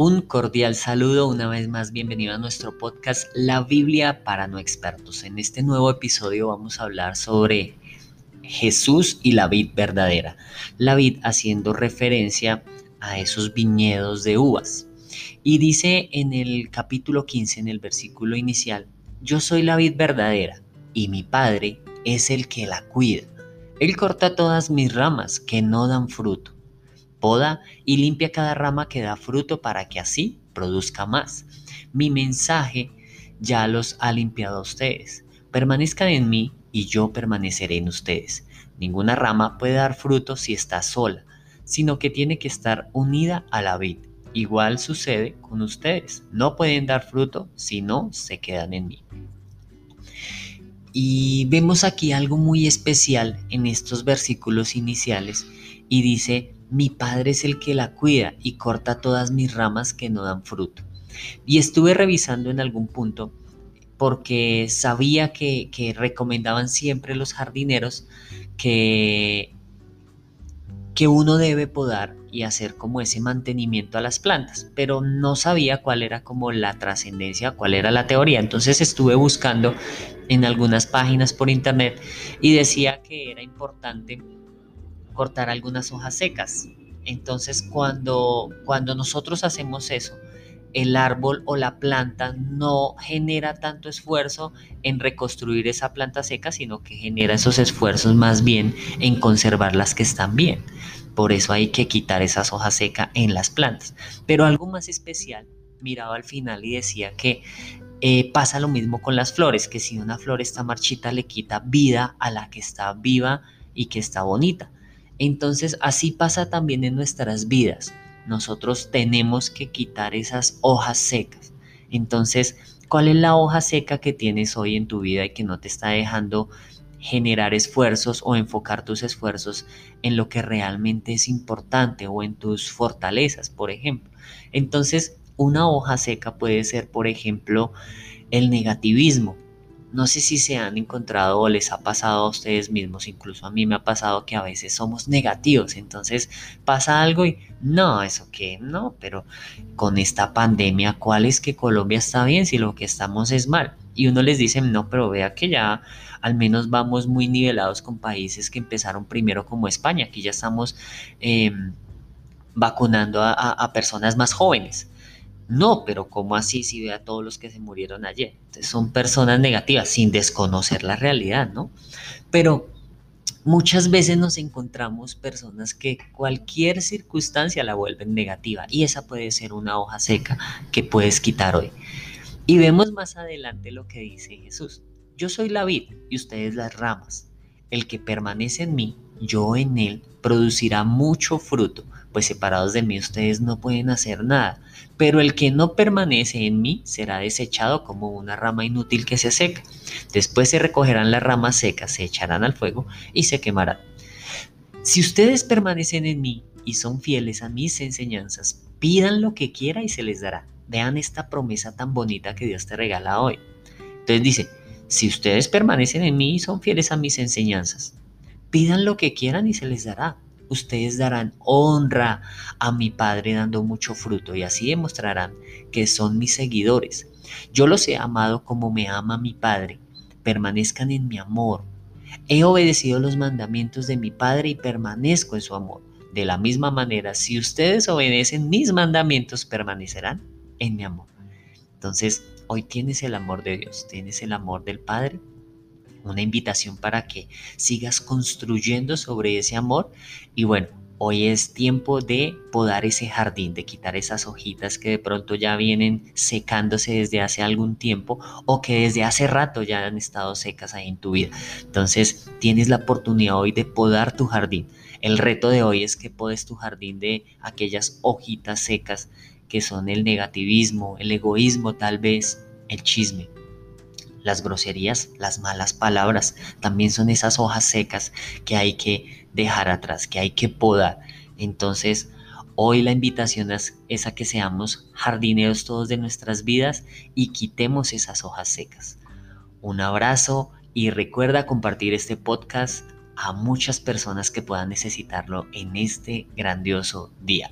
Un cordial saludo, una vez más bienvenido a nuestro podcast La Biblia para no expertos. En este nuevo episodio vamos a hablar sobre Jesús y la vid verdadera. La vid haciendo referencia a esos viñedos de uvas. Y dice en el capítulo 15, en el versículo inicial, yo soy la vid verdadera y mi Padre es el que la cuida. Él corta todas mis ramas que no dan fruto poda y limpia cada rama que da fruto para que así produzca más. Mi mensaje ya los ha limpiado a ustedes. Permanezcan en mí y yo permaneceré en ustedes. Ninguna rama puede dar fruto si está sola, sino que tiene que estar unida a la vid. Igual sucede con ustedes. No pueden dar fruto si no se quedan en mí. Y vemos aquí algo muy especial en estos versículos iniciales y dice, mi padre es el que la cuida y corta todas mis ramas que no dan fruto. Y estuve revisando en algún punto porque sabía que, recomendaban siempre los jardineros que, que uno debe podar y hacer como ese mantenimiento a las plantas, pero no sabía cuál era como la trascendencia, cuál era la teoría. Entonces estuve buscando en algunas páginas por internet y decía que era importante cortar algunas hojas secas. Entonces cuando, cuando nosotros hacemos eso, el árbol o la planta no genera tanto esfuerzo en reconstruir esa planta seca, sino que genera esos esfuerzos más bien en conservar las que están bien. Por eso hay que quitar esas hojas secas en las plantas. Pero algo más especial, miraba al final y decía que eh, pasa lo mismo con las flores, que si una flor está marchita le quita vida a la que está viva y que está bonita. Entonces así pasa también en nuestras vidas. Nosotros tenemos que quitar esas hojas secas. Entonces, ¿cuál es la hoja seca que tienes hoy en tu vida y que no te está dejando generar esfuerzos o enfocar tus esfuerzos en lo que realmente es importante o en tus fortalezas, por ejemplo? Entonces, una hoja seca puede ser, por ejemplo, el negativismo no sé si se han encontrado o les ha pasado a ustedes mismos, incluso a mí me ha pasado que a veces somos negativos, entonces pasa algo y no, eso que no, pero con esta pandemia, ¿cuál es que Colombia está bien si lo que estamos es mal? Y uno les dice, no, pero vea que ya al menos vamos muy nivelados con países que empezaron primero como España, aquí ya estamos em, vacunando a personas más jóvenes. No, pero ¿cómo así si ve a todos los que se murieron ayer? Entonces son personas negativas sin desconocer la realidad, ¿no? Pero muchas veces nos encontramos personas que cualquier circunstancia la vuelven negativa y esa puede ser una hoja seca que puedes quitar hoy. Y vemos más adelante lo que dice Jesús. Yo soy la vid y ustedes las ramas. El que permanece en mí, yo en él, producirá mucho fruto pues separados de mí ustedes no pueden hacer nada. Pero el que no permanece en mí será desechado como una rama inútil que se seca. Después se recogerán las ramas secas, se echarán al fuego y se quemarán. Si ustedes permanecen en mí y son fieles a mis enseñanzas, pidan lo que quiera y se les dará. Vean esta promesa tan bonita que Dios te regala hoy. Entonces dice, si ustedes permanecen en mí y son fieles a mis enseñanzas, pidan lo que quieran y se les dará ustedes darán honra a mi Padre dando mucho fruto y así demostrarán que son mis seguidores. Yo los he amado como me ama mi Padre. Permanezcan en mi amor. He obedecido los mandamientos de mi Padre y permanezco en su amor. De la misma manera, si ustedes obedecen mis mandamientos, permanecerán en mi amor. Entonces, hoy tienes el amor de Dios, tienes el amor del Padre una invitación para que sigas construyendo sobre ese amor. Y bueno, hoy es tiempo de podar ese jardín, de quitar esas hojitas que de pronto ya vienen secándose desde hace algún tiempo o que desde hace rato ya han estado secas ahí en tu vida. Entonces tienes la oportunidad hoy de podar tu jardín. El reto de hoy es que podes tu jardín de aquellas hojitas secas que son el negativismo, el egoísmo tal vez, el chisme. Las groserías, las malas palabras, también son esas hojas secas que hay que dejar atrás, que hay que podar. Entonces, hoy la invitación es, a que seamos jardineros todos de nuestras vidas y quitemos esas hojas secas. Un abrazo y recuerda compartir este podcast a muchas personas que puedan necesitarlo en este grandioso día.